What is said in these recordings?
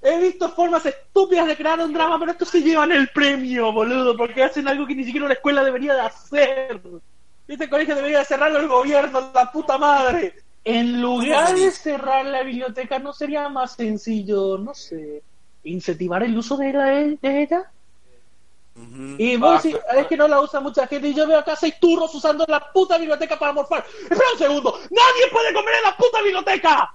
He visto formas estúpidas de crear un drama, pero estos se llevan el premio, boludo, porque hacen algo que ni siquiera una escuela debería de hacer. Este colegio debería de cerrarlo el gobierno, la puta madre. En lugar de cerrar la biblioteca, ¿no sería más sencillo, no sé, incentivar el uso de, la, de ella? Y vos decís, es que no la usa mucha gente y yo veo acá seis turros usando la puta biblioteca para morfar. Espera un segundo, nadie puede comer en la puta biblioteca.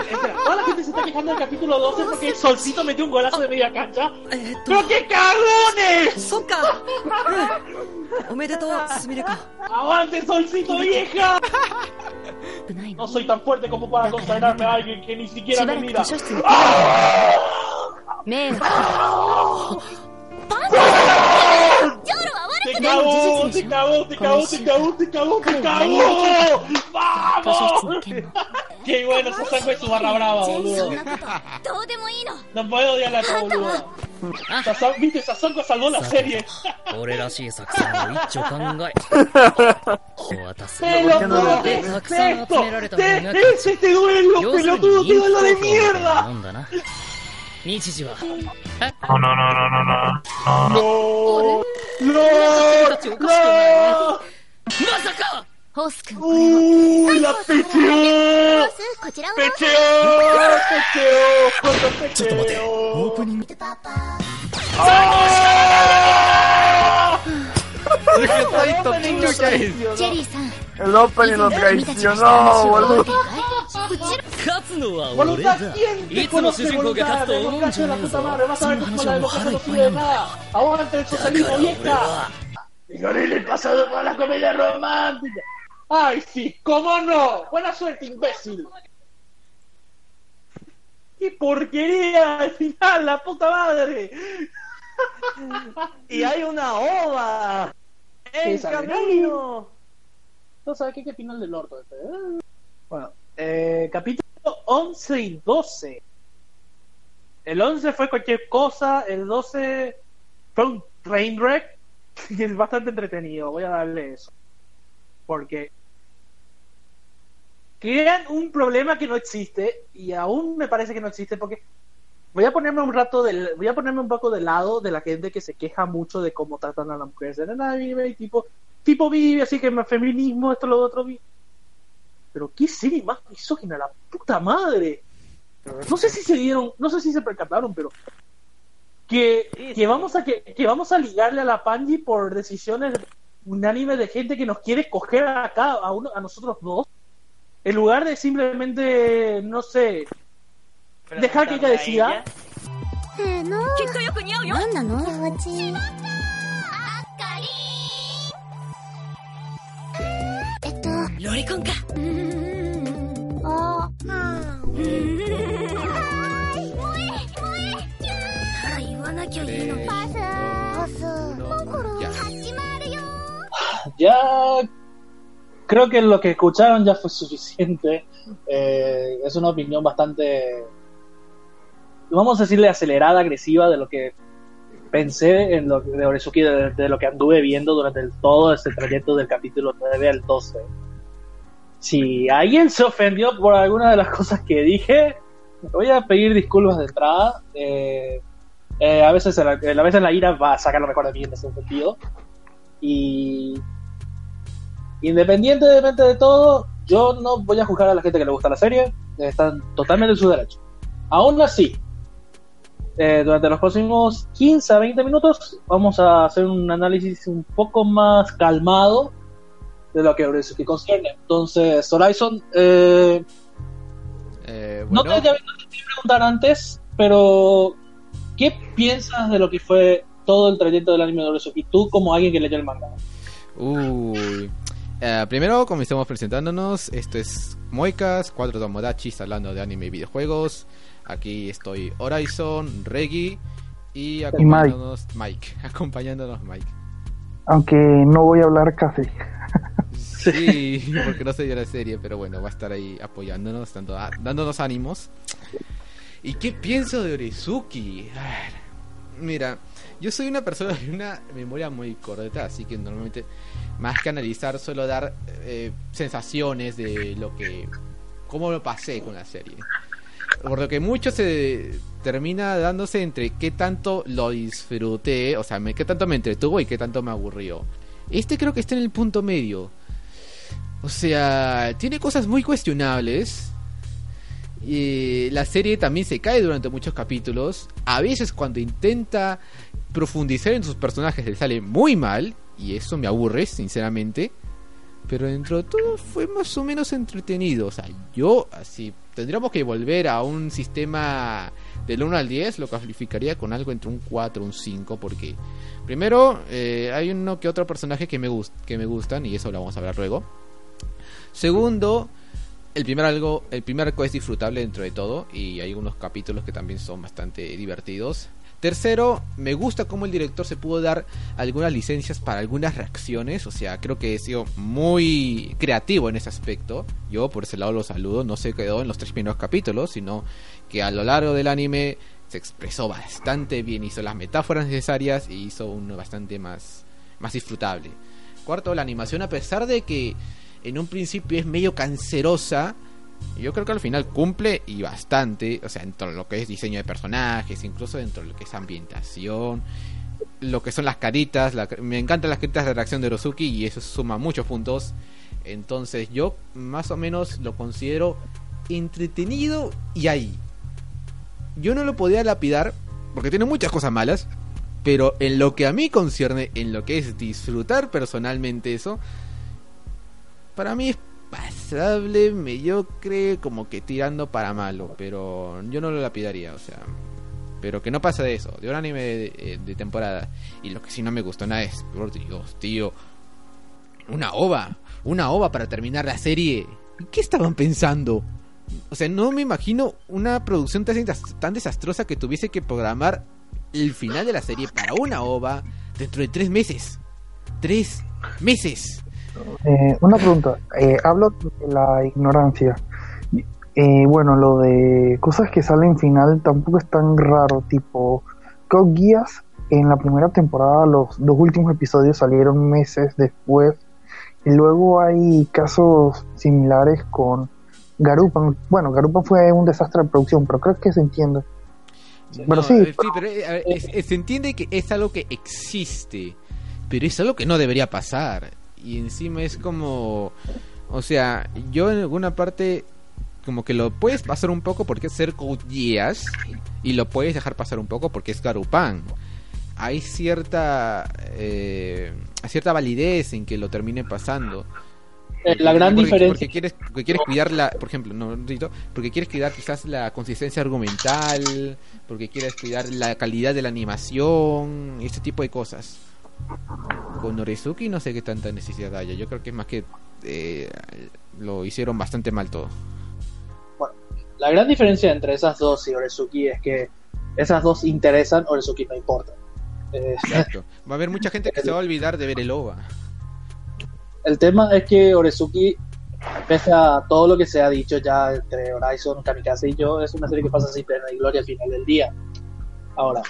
Espera, toda la gente se está quejando del capítulo 12 porque el Solcito metió un golazo de media cancha. Eh, ¡Pero qué cagones! ¡Son ca! ¡Aguante, Solcito vieja! No soy tan fuerte como para consagrarme a alguien que ni siquiera me mira. ¡Me! ¡Ah! ¡Ah! ¡Te cagó! ¡Te cagó! ¡Te cagó! ¡Te cagó! ¡Te cago! ¡Te cagó! ¡Vamos! Qué bueno, Sasan es su barra brava, boludo. No puedo odiar a boludo. Sasan, viste, Sasan salvó la serie. ¡Pelotudo! ¡Esto! ¡Es este duelo, pelotudo! ¡Qué duelo de mierda! 日時はえノノノノノノノノノノノまさかホース君。おーやっていくよー。こちらをペチよーペチよー。ちょっと待て、オープニング。あー。チェリーさん。El opening nos traicionó, boludo. 勝つのは俺だいつも主人公が勝つと思うん。じゃねえぞその話はもう腹いっぱいなんだだから俺は No le he pasado por la comida romántica. Ay, sí, cómo no. Buena suerte, imbécil. ¡Qué porquería al final, la puta madre! y hay una ova en camino No sabes qué, qué final del orto este. ¿eh? Bueno, eh, capítulo 11 y 12. El 11 fue cualquier cosa, el 12 fue un train wreck y es bastante entretenido. Voy a darle eso. Porque crean un problema que no existe y aún me parece que no existe porque voy a ponerme un rato del, voy a ponerme un poco del lado de la gente que se queja mucho de cómo tratan a las mujeres en el anime y tipo tipo vive así que más feminismo esto lo otro vi. Pero qué serie más misógina la puta madre. No sé si se dieron no sé si se percataron pero que, que vamos a que, que vamos a ligarle a la Panji por decisiones unánimes de gente que nos quiere coger acá a uno a nosotros dos en lugar de simplemente no sé dejar que ella decida. qué estoy coñado yo anda no cari esto Lori conca creo que lo que escucharon ya fue suficiente. Eh, es una opinión bastante, vamos a decirle, acelerada, agresiva de lo que pensé en lo de Oresuki, de, de lo que anduve viendo durante el- todo este trayecto del capítulo 9 al 12. Si alguien se ofendió por alguna de las cosas que dije, voy a pedir disculpas de entrada. Eh, eh, a, veces la, a veces la ira va a sacar lo mejor de mí en ese sentido. Y independientemente de todo, yo no voy a juzgar a la gente que le gusta la serie. están totalmente en su derecho. Aún así, eh, durante los próximos 15 a 20 minutos vamos a hacer un análisis un poco más calmado de lo que Oresuki concierne. Entonces, Horizon, eh, Eh, no, te, no te quería preguntar antes, pero ¿qué piensas de lo que fue todo el trayecto del anime de Oresuki? Tú como alguien que leyó el manga. Uy. Eh, primero comencemos presentándonos. Esto es Moicas, cuatro Tomodachis hablando de anime y videojuegos. Aquí estoy Horizon, Reggie y acompañándonos Mike. Acompañándonos Mike. Aunque no voy a hablar casi. Sí, porque no se dio la serie, pero bueno, va a estar ahí apoyándonos, dando, dándonos ánimos. ¿Y qué pienso de ver, Mira, yo soy una persona de una memoria muy corta, así que normalmente, más que analizar, suelo dar eh, sensaciones de lo que. cómo lo pasé con la serie. Por lo que mucho se termina dándose entre qué tanto lo disfruté, o sea, qué tanto me entretuvo y qué tanto me aburrió. Este creo que está en el punto medio. O sea, tiene cosas muy cuestionables. Y la serie también se cae durante muchos capítulos. A veces cuando intenta profundizar en sus personajes le sale muy mal. Y eso me aburre, sinceramente. Pero dentro de todo fue más o menos entretenido. O sea, yo así tendríamos que volver a un sistema del 1 al 10. Lo calificaría con algo entre un 4 un 5. Porque primero eh, hay uno que otro personaje que me, gust que me gustan. Y eso lo vamos a hablar luego. Segundo, el primer algo, el primer arco es disfrutable dentro de todo y hay unos capítulos que también son bastante divertidos. Tercero, me gusta cómo el director se pudo dar algunas licencias para algunas reacciones, o sea, creo que he sido muy creativo en ese aspecto. Yo por ese lado lo saludo, no se quedó en los tres primeros capítulos, sino que a lo largo del anime se expresó bastante bien, hizo las metáforas necesarias y hizo uno bastante más, más disfrutable. Cuarto, la animación, a pesar de que en un principio es medio cancerosa, yo creo que al final cumple y bastante, o sea, dentro de lo que es diseño de personajes, incluso dentro de lo que es ambientación, lo que son las caritas, me encantan las caritas de reacción de Orosuki y eso suma muchos puntos. Entonces yo más o menos lo considero entretenido y ahí. Yo no lo podía lapidar porque tiene muchas cosas malas, pero en lo que a mí concierne, en lo que es disfrutar personalmente eso, para mí es pasable, mediocre, como que tirando para malo, pero yo no lo lapidaría, o sea, pero que no pasa de eso, de un anime de, eh, de temporada. Y lo que sí no me gustó nada es, por Dios, tío, una ova, una ova para terminar la serie. ¿Qué estaban pensando? O sea, no me imagino una producción tan desastrosa que tuviese que programar el final de la serie para una ova dentro de tres meses. Tres meses. Eh, una pregunta, eh, hablo de la ignorancia. Eh, bueno, lo de cosas que salen final tampoco es tan raro, tipo, Code Geass en la primera temporada, los dos últimos episodios salieron meses después, y luego hay casos similares con Garupan. Bueno, Garupan fue un desastre de producción, pero creo que se entiende. Pero No, sí, eh, pero eh, ver, es- es- se entiende que es algo que existe, pero es algo que no debería pasar. Y encima es como, o sea, yo en alguna parte como que lo puedes pasar un poco porque es ser Geass y lo puedes dejar pasar un poco porque es Garupan. Hay cierta eh, cierta validez en que lo termine pasando. Eh, la gran porque, diferencia. porque quieres porque quieres cuidar la por ejemplo no Rito, porque quieres cuidar quizás la consistencia argumental porque quieres cuidar la calidad de la animación este tipo de cosas con Orezuki no sé qué tanta necesidad haya yo creo que es más que eh, lo hicieron bastante mal todo La gran diferencia entre esas dos y Oresuki es que esas dos interesan, Oresuki no importa. Eh, exacto va a haber mucha gente que se va a olvidar de ver el OVA el tema es que Oresuki, pese a todo lo que se ha dicho ya entre Horizon, Kamikaze y yo, es una serie que pasa sin pena y gloria al final del día. Ahora,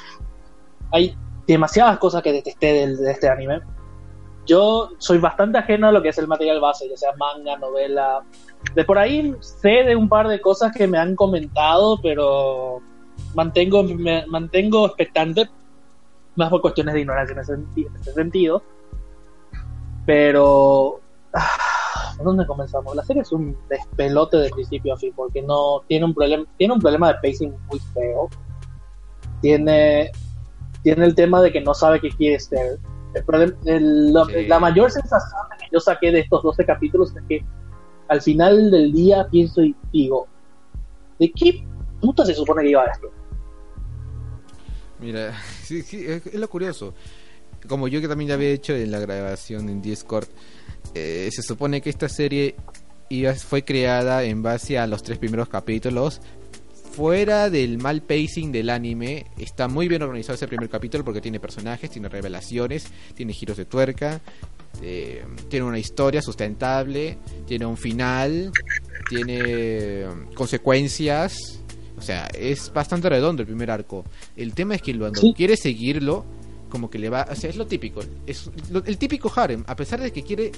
hay demasiadas cosas que detesté del- de, este anime. Yo soy bastante ajeno a lo que es el material base, ya sea manga, novela. De por ahí sé de un par de cosas que me han comentado, pero mantengo, me mantengo expectante, más por cuestiones de ignorancia en ese, en ese sentido. Pero ah, ¿Por dónde comenzamos? La serie es un despelote de principio a fin porque no tiene un problema, tiene un problema de pacing muy feo. Tiene, tiene el tema de que no sabe qué quiere ser. El problema- el- la, Sí. la mayor sensación que yo saqué de estos 12 capítulos es que al final del día pienso y digo, ¿de qué puta se supone que iba esto? Mira, sí, sí, es, es lo curioso. Como yo que también ya había hecho en la grabación en Discord, eh, se supone que esta serie iba- fue creada en base a los tres primeros capítulos. Fuera del mal pacing del anime, está muy bien organizado ese primer capítulo porque tiene personajes, tiene revelaciones, tiene giros de tuerca, eh, tiene una historia sustentable, tiene un final, tiene eh, consecuencias. O sea, es bastante redondo el primer arco. El tema es que cuando Sí. quiere seguirlo, como que le va. O sea, es lo típico. Es lo- el típico harem. A pesar de que quiere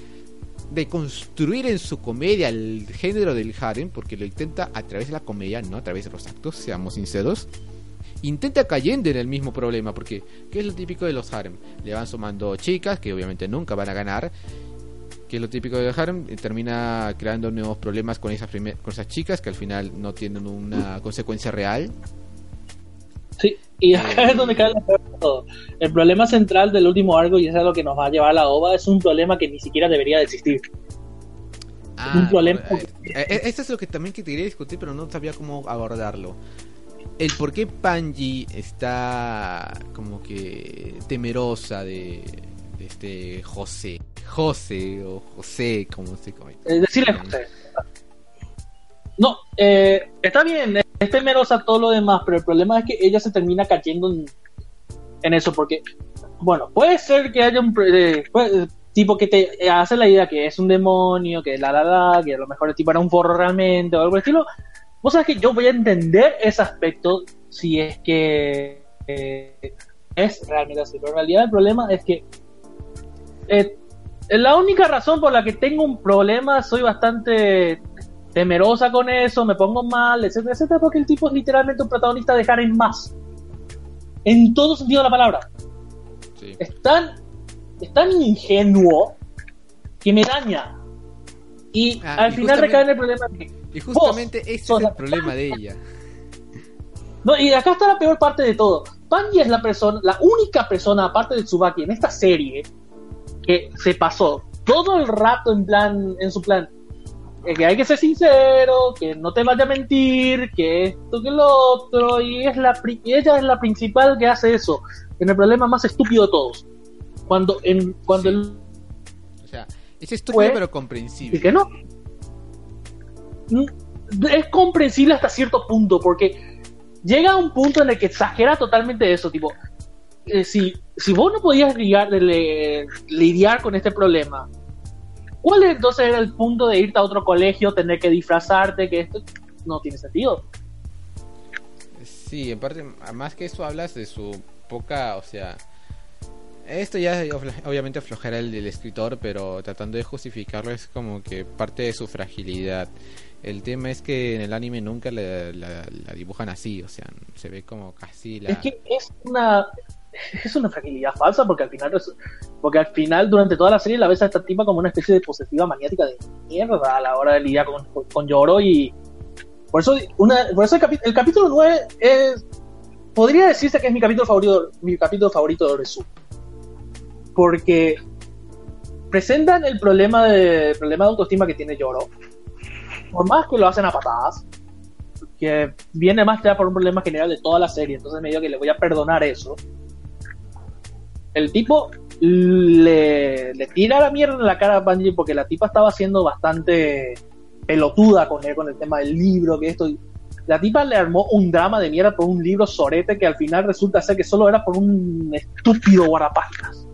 deconstruir en su comedia el género del harem, porque lo intenta a través de la comedia, no a través de los actos, seamos sinceros. Intenta cayendo en el mismo problema, porque ¿qué es lo típico de los harem? Le van sumando chicas que obviamente nunca van a ganar. Que es lo típico del harem, y termina creando nuevos problemas con esas, con esas chicas que al final no tienen una consecuencia real. Sí, y acá es donde cae de todo. El problema central del último arco, y eso es lo que nos va a llevar a la OVA, es un problema que ni siquiera debería de existir. un problema. eh, eh, Esto es lo que también que quería discutir, pero no sabía cómo abordarlo. El por qué Panji está como que temerosa de, de este José. José o José, como se come. Es decirle José. No, eh, está bien, es temerosa todo lo demás, pero el problema es que ella se termina cayendo en, eso, porque, bueno, puede ser que haya un eh, tipo que te hace la idea que es un demonio, que la la la, que a lo mejor el tipo era un forro realmente o algo por el estilo. Vos sabés que yo voy a entender ese aspecto si es que eh, es realmente así, pero en realidad el problema es que eh, la única razón por la que tengo un problema, soy bastante temerosa con eso, me pongo mal, etcétera, etcétera, porque el tipo es literalmente un protagonista de Harem más. En todo sentido de la palabra. Sí. Es tan, es tan ingenuo que me daña. Y Ah, al y final recae en el problema de que Y justamente vos ese es el problema de ella. No, y acá está la peor parte de todo. Panji es la persona, la única persona, aparte de Tsubaki, en esta serie, que se pasó todo el rato en plan, en su plan, que hay que ser sincero, que no te vaya a mentir, que esto, que lo otro, y es la pri- y ella es la principal que hace eso, en el problema más estúpido de todos. Cuando, en, cuando Sí. el O sea, es estúpido Fue- pero y comprensible. que no. Mm, Es comprensible hasta cierto punto, porque llega a un punto en el que exagera totalmente eso, tipo, eh, si, si vos no podías lidiar, le- lidiar con este problema, ¿cuál entonces era el punto de irte a otro colegio, tener que disfrazarte, que esto no tiene sentido? Sí, en parte, más que eso hablas de su poca, o sea, esto ya obviamente aflojará el del escritor, pero tratando de justificarlo es como que parte de su fragilidad. El tema es que en el anime nunca la, la- la dibujan así, o sea, se ve como casi la... Es que es una es una fragilidad falsa porque al final porque al final durante toda la serie la ves a esta tipa como una especie de posesiva maniática de mierda a la hora de lidiar con, con, con Yoro y por eso una por eso el, capítulo 9 es podría decirse que es mi capítulo favorito mi capítulo favorito de Oresu porque presentan el problema de problema de autoestima que tiene Yoro por más que lo hacen a patadas que viene más por un problema general de toda la serie, entonces me digo que le voy a perdonar eso. El tipo le, le tira la mierda en la cara a Bungie porque la tipa estaba siendo bastante pelotuda con él, con el tema del libro, que esto. La tipa le armó un drama de mierda por un libro sorete que al final resulta ser que solo era por un estúpido guardapáginas.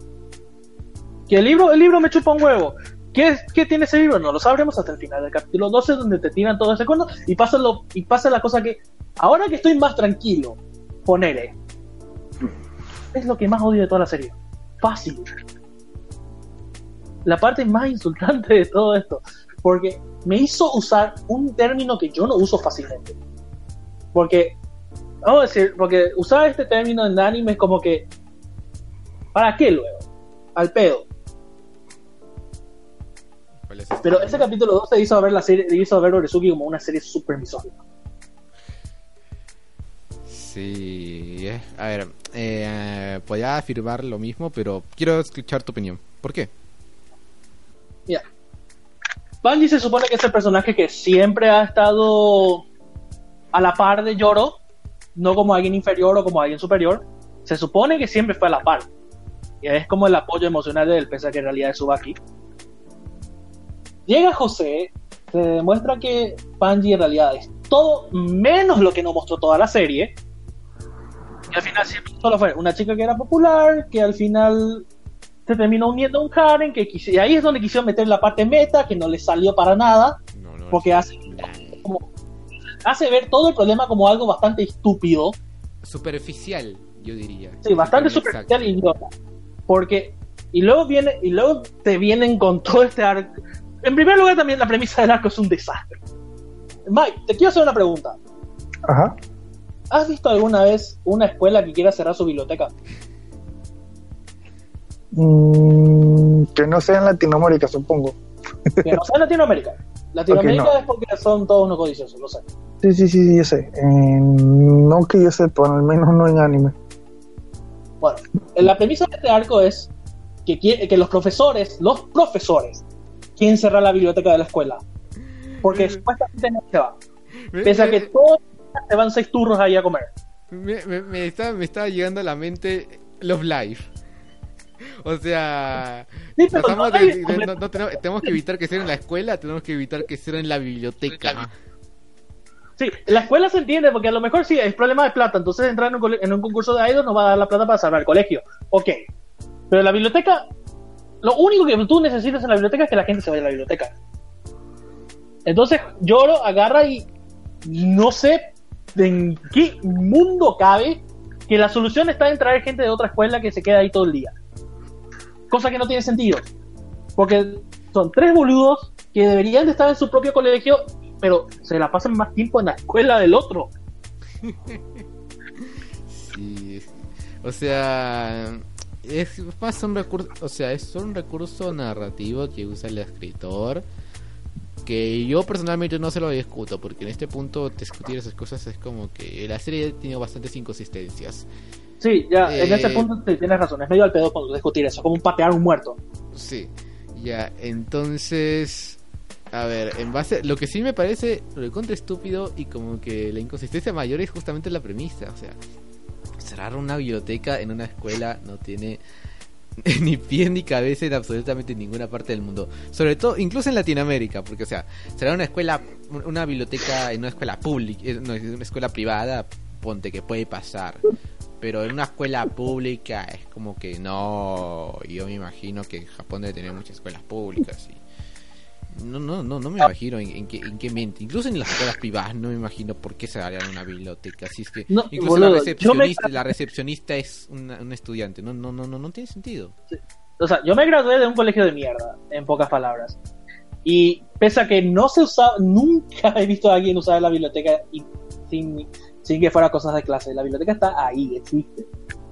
Que el libro, el libro me chupa un huevo. ¿Qué, ¿Qué tiene ese libro? No lo sabremos hasta el final del capítulo 12, donde te tiran todo ese cuento y pasa, lo, y pasa la cosa que, ahora que estoy más tranquilo, ponele. Es lo que más odio de toda la serie. Fácil. La parte más insultante de todo esto. Porque me hizo usar un término que yo no uso fácilmente. Porque, vamos a decir, porque usar este término en anime es como que, ¿para qué luego? Al pedo. ¿Cuál es Pero ese capítulo 2 te hizo ver la serie, hizo ver Oresuki como una serie súper misógina. Sí, a ver, eh, podría afirmar lo mismo, pero quiero escuchar tu opinión. ¿Por qué? Mira, Bungie se supone que es el personaje que siempre ha estado a la par de Yoro, no como alguien inferior o como alguien superior. Se supone que siempre fue a la par. Y es como el apoyo emocional de él, pese a que en realidad es Subaki. Llega José, se demuestra que Bungie en realidad es todo menos lo que nos mostró toda la serie. Y al final siempre solo fue una chica que era popular, que al final se terminó uniendo a un Karen, que quisi- y ahí es donde quisieron meter la parte meta, que no le salió para nada, No, no, porque hace, como- hace ver todo el problema como algo bastante estúpido, Superficial, yo diría. sí, bastante Exacto. superficial y idiota. Porque, y luego viene, y luego te vienen con todo este arco. En primer lugar, también la premisa del arco es un desastre. Mike, te quiero hacer una pregunta. Ajá. ¿Has visto alguna vez una escuela que quiera cerrar su biblioteca? Mm, que no sea en Latinoamérica, supongo. Que no sea en Latinoamérica. Latinoamérica no. es porque son todos unos codiciosos, lo sé. Sí, sí, sí, yo sé. Eh, no que yo sepa, al menos no en anime. Bueno, la premisa de este arco es que, que los profesores, los profesores, quieren cerrar la biblioteca de la escuela. Porque supuestamente no se va. Pese a que todos se van seis turnos ahí a comer. Me, me, me está, me está llegando a la mente Love Life. O sea, Sí, no de- hay- de- no- no tenemos, tenemos que evitar que sea en la escuela, tenemos que evitar que sea en la biblioteca. Sí, la escuela se entiende porque a lo mejor sí es problema de plata. Entonces entrar en un, cole- en un concurso de idol nos va a dar la plata para salvar el colegio. Ok. Pero la biblioteca, lo único que tú necesitas en la biblioteca es que la gente se vaya a la biblioteca. Entonces Lloro agarra y no sé en qué mundo cabe que la solución está en traer gente de otra escuela que se queda ahí todo el día. Cosa que no tiene sentido. Porque son tres boludos que deberían de estar en su propio colegio, pero se la pasan más tiempo en la escuela del otro. Sí. O sea, es más un recurso, o sea, es un recurso narrativo que usa el escritor que yo personalmente no se lo discuto porque en este punto discutir esas cosas es como que la serie tiene bastantes inconsistencias. Sí, ya, en Eh, ese punto tienes razón. Es medio al pedo cuando discutir eso, como un patear un muerto. Sí, ya, entonces, a ver, en base, lo que sí me parece lo estúpido y como que la inconsistencia mayor es justamente la premisa, o sea, cerrar una biblioteca en una escuela no tiene ni pie ni cabeza en absolutamente ninguna parte del mundo, sobre todo, incluso en Latinoamérica, porque o sea, cerrar una escuela, una biblioteca en una escuela pública, eh, no, en una escuela privada, ponte que puede pasar. Pero en una escuela pública es como que no. Yo me imagino que Japón debe tener muchas escuelas públicas y. No, no, no, no me imagino en, en qué, en qué mente. Incluso en las escuelas privadas no me imagino por qué se harían una biblioteca. Así es que. No, incluso boludo, la, recepcionista, me- la recepcionista es una- un estudiante. No, no, no, no, no tiene sentido. O sea, yo me gradué de un colegio de mierda, en pocas palabras. Y pese a que no se usaba, nunca he visto a alguien usar la biblioteca y- sin, sin que fuera cosas de clase. La biblioteca está ahí, existe.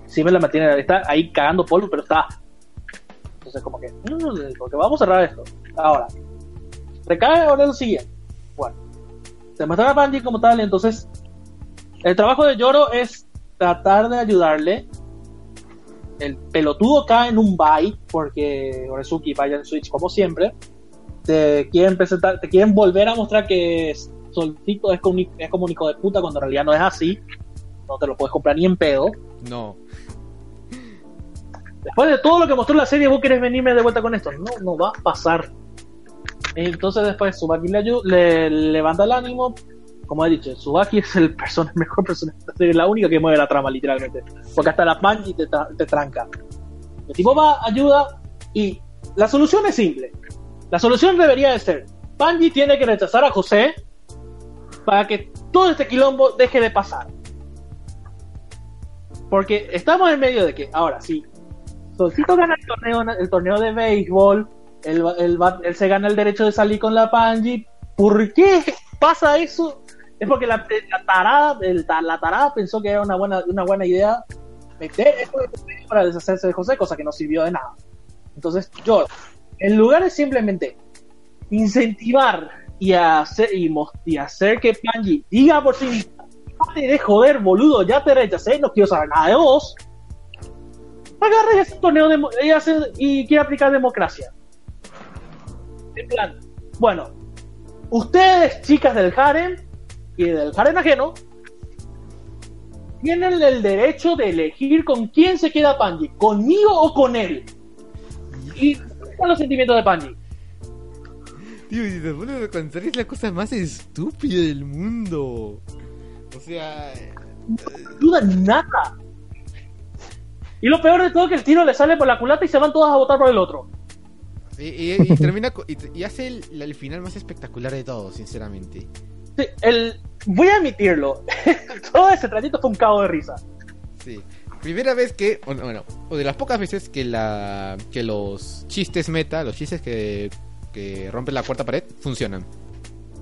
Siempre la mantienen, está ahí cagando polvo, pero está. Entonces, como que, mm, porque vamos a cerrar esto. Ahora, recae ahora lo siguiente. Bueno, se muestra a Bungie como tal, entonces, el trabajo de Yoro es tratar de ayudarle el pelotudo cae en un bye porque Orezuki vaya en Switch como siempre. Te quieren presentar, te quieren volver a mostrar que Solcito es como, es como un hijo de puta cuando en realidad no es así. No te lo puedes comprar ni en pedo. No. Después de todo lo que mostró la serie, vos querés venirme de vuelta con esto. No, no va a pasar. Entonces después Subaki le, ayu- le levanta el ánimo. Como he dicho, Subaki es el, persona, el mejor personaje de la única que mueve la trama, literalmente. Porque hasta la Panji te, tra- te tranca. El tipo va, ayuda y la solución es simple. La solución debería de ser, Panji tiene que rechazar a José para que todo este quilombo deje de pasar. Porque estamos en medio de que, ahora sí, Solcito gana el torneo, el torneo de béisbol, él, él va- él se gana el derecho de salir con la Panji. ¿Por qué pasa eso? Es porque la, la tarada, el la tarada pensó que era una buena, una buena idea meter esto para deshacerse de José, cosa que no sirvió de nada. Entonces, yo, en lugar de simplemente incentivar y hacer, y, y hacer que Panji diga por sí misma, "Date de joder, boludo, ya te rechacé, no quiero saber nada de vos. Agarra y hace un torneo de, y, hace- y quiere aplicar democracia. En plan, bueno, ustedes, chicas del harem y del harem ajeno, tienen el derecho de elegir con quién se queda Panji, conmigo o con él. Y ¿cuáles son los sentimientos de Panji? Tío, si te pones a es la cosa más estúpida del mundo. O sea, no duda nada. Y lo peor de todo es que el tiro le sale por la culata y se van todas a votar por el otro. Y, y- y termina co- y, y hace el, el final más espectacular de todo, sinceramente. Sí, el, voy a admitirlo. todo ese trayecto fue un cabo de risa. Sí. Primera vez que, o- bueno, o de las pocas veces que la que los chistes meta, los chistes que, que rompen la cuarta pared, funcionan.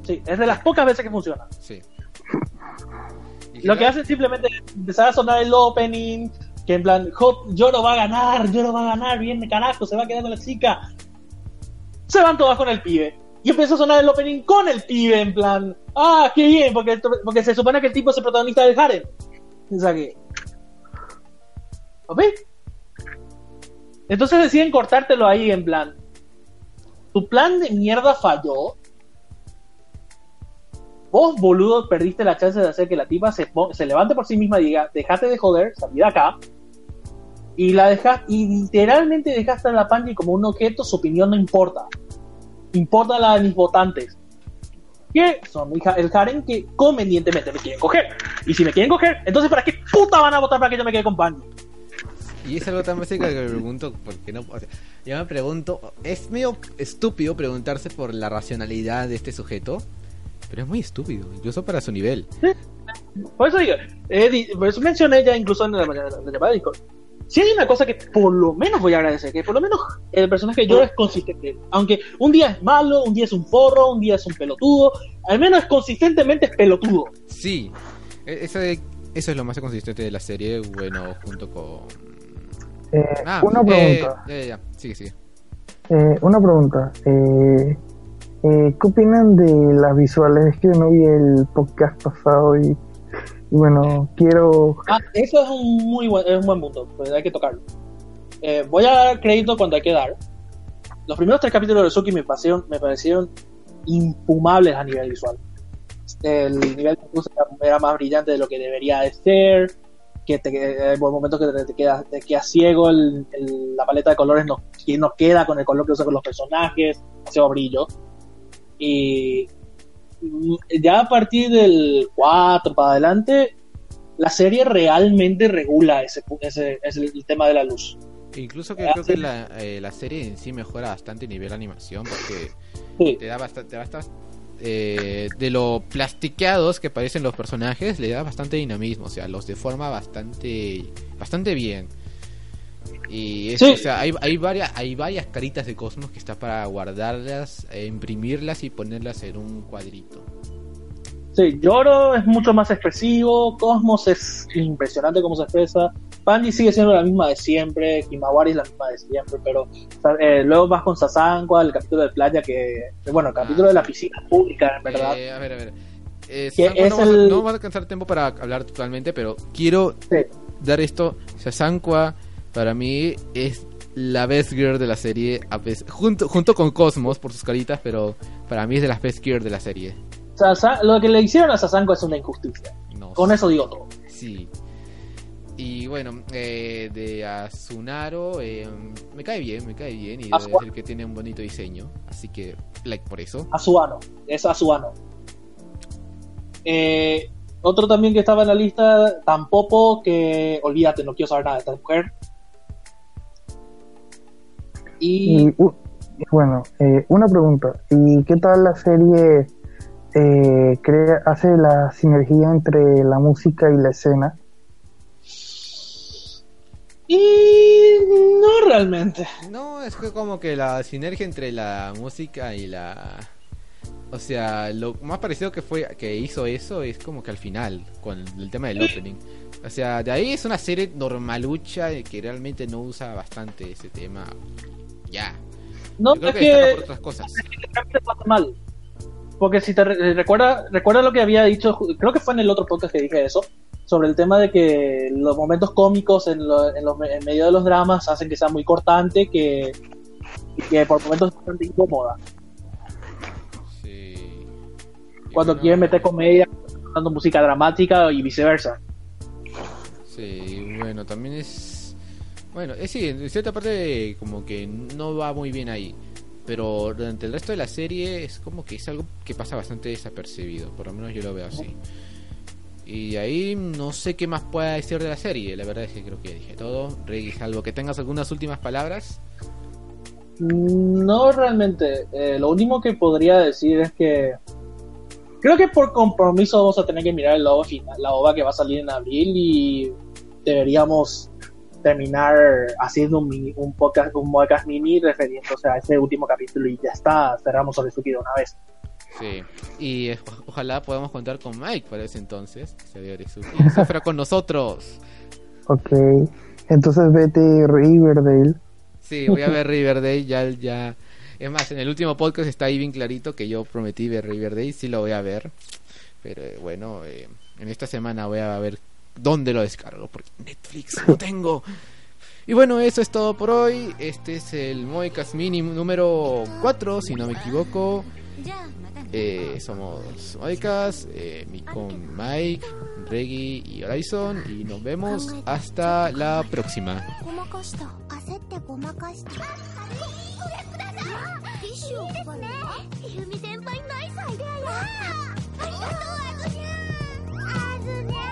Sí, es de las pocas veces que funciona. Sí. Lo que hacen simplemente empezar a sonar el opening, que en plan, Hop, Lloro va a ganar, Lloro va a ganar, bien carajo, se va a quedar con la chica. Se van todas con el pibe. Y empieza a sonar el opening con el pibe, en plan, ah, qué bien, porque, porque se supone que el tipo es el protagonista del harem. Que... ¿Ok? Entonces deciden cortártelo ahí, en plan, tu plan de mierda falló. Vos, boludo, perdiste la chance de hacer que la tipa se, se levante por sí misma y diga, dejate de joder, salí de acá. Y la dejas, y literalmente dejaste a la Panji como un objeto, su opinión no importa. Importa la de mis votantes. Que son el harem que convenientemente me quieren coger. Y si me quieren coger, entonces ¿para qué puta van a votar para que yo me quede con Panji? Y es algo tan básico que me pregunto, porque no, o sea, yo me pregunto, es medio estúpido preguntarse por la racionalidad de este sujeto, pero es muy estúpido, incluso para su nivel. Por eso digo, eh, por eso mencioné ya incluso en la, la- la llamada de Discord. Si hay una cosa que por lo menos voy a agradecer, que por lo menos el personaje de Yoro es consistente. Aunque un día es malo, un día es un forro, un día es un pelotudo, al menos es consistentemente es pelotudo. Sí, e- eso, de- eso es lo más consistente de la serie, bueno, junto con... Eh, Ah, una eh, pregunta. ya, ya, ya, sigue, sigue. Eh, una pregunta. Eh, eh, ¿Qué opinan de las visuales? Es que yo no vi el podcast pasado y bueno, quiero... Ah, eso es un muy buen, es un buen punto, pues hay que tocarlo. Eh, voy a dar crédito cuando hay que dar. Los primeros tres capítulos de Suki me parecieron, me parecieron infumables a nivel visual. El nivel de era, más brillante de lo que debería de ser. Que te, hay momentos que te, te quedas te quedas ciego, el- el- la paleta de colores no, no queda con el color que usa con los personajes, demasiado brillo. Y ya a partir del 4 para adelante, la serie realmente regula ese, ese, ese- el tema de la luz. Incluso que creo que la, eh, la serie en sí mejora bastante nivel animación porque Sí. te da bastante, te da bastante eh, de lo plastiqueados que parecen los personajes, le da bastante dinamismo, o sea, los deforma bastante bastante bien. Y es, Sí. o sea, hay, hay varias hay varias caritas de Cosmos que está para guardarlas, eh, imprimirlas y ponerlas en un cuadrito. Sí, Yoro es mucho más expresivo, Cosmos es impresionante cómo se expresa, Pandy sigue siendo la misma de siempre, Kimawari es la misma de siempre, pero eh, luego vas con Sasankwa, el capítulo de playa que, bueno, el capítulo Ah, de la sí. piscina pública, en verdad. Eh, a ver, a ver. Eh, Que Sasankwa es no, vamos a, el- no vamos a alcanzar tiempo para hablar totalmente, pero quiero Sí. dar esto. Sasankwa para mí es la best girl de la serie, a junto, junto con Cosmos por sus caritas, pero para mí es de las best girl de la serie. Sasa- lo que le hicieron a Sasankwa es una injusticia, No con eso digo todo. Sí. Y bueno, eh, de Asunaro, eh, me cae bien, me cae bien. Y debe decir que tiene un bonito diseño. Así que, like por eso. Azuano, es Azuano. Eh, otro también que estaba en la lista, Tampopo, que olvídate, no quiero saber nada de esta mujer. Y bueno, eh, una pregunta. ¿Y qué tal la serie eh, crea, hace la sinergia entre la música y la escena? Y no realmente. No, es que como que la sinergia entre la música y la... O sea, lo más parecido que fue que hizo eso es como que al final, con el tema del opening. O sea, de ahí es una serie normalucha que realmente no usa bastante ese tema. Ya. No, Yo creo es que, que por otras cosas. mal. Porque si te re- recuerda, recuerda lo que había dicho, creo que fue en el otro podcast que dije eso, sobre el tema de que los momentos cómicos en, lo- en, los- en medio de los dramas hacen que sea muy cortante, que, y que por momentos es bastante incómoda. Sí. Cuando bueno, quieren meter comedia, dando música dramática y viceversa. Sí, bueno, también es. Bueno, es sí, en cierta parte como que no va muy bien ahí. Pero durante el resto de la serie es como que es algo que pasa bastante desapercibido. Por lo menos yo lo veo así. Y ahí no sé qué más pueda decir de la serie. La verdad es que creo que dije todo. Reggie, salvo que tengas algunas últimas palabras. No realmente. Eh, lo único que podría decir es que creo que por compromiso vamos a tener que mirar el OVA final, la OVA que va a salir en abril y deberíamos terminar haciendo un, mini- un podcast, un podcast mini refiriéndose a ese último capítulo y ya está, cerramos Orezuki de una vez. Sí. Y eh, ojalá podamos contar con Mike para ese entonces. Que se sufra con nosotros. Ok. Entonces vete Riverdale. Sí, voy a ver Riverdale, ya, ya. Es más, en el último podcast está ahí bien clarito que yo prometí ver Riverdale, sí lo voy a ver. Pero eh, bueno, eh, en esta semana voy a ver dónde lo descargo, porque Netflix no tengo. Y bueno, eso es todo por hoy. Este es el Moicas Mini número 4, si no me equivoco. Eh, somos Moicas, eh, con Mike, Reggie y Horizon. Y nos vemos hasta la próxima.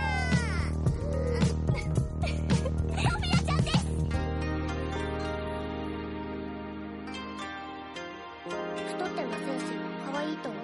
とって精神は可愛いと思う。